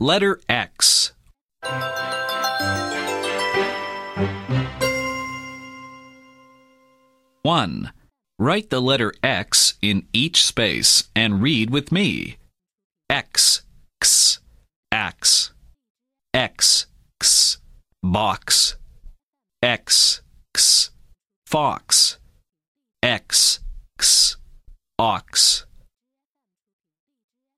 Letter X. One. Write the letter X in each space and read with me. X, x, axe, X, x, box, X, x, fox, X, x, ox.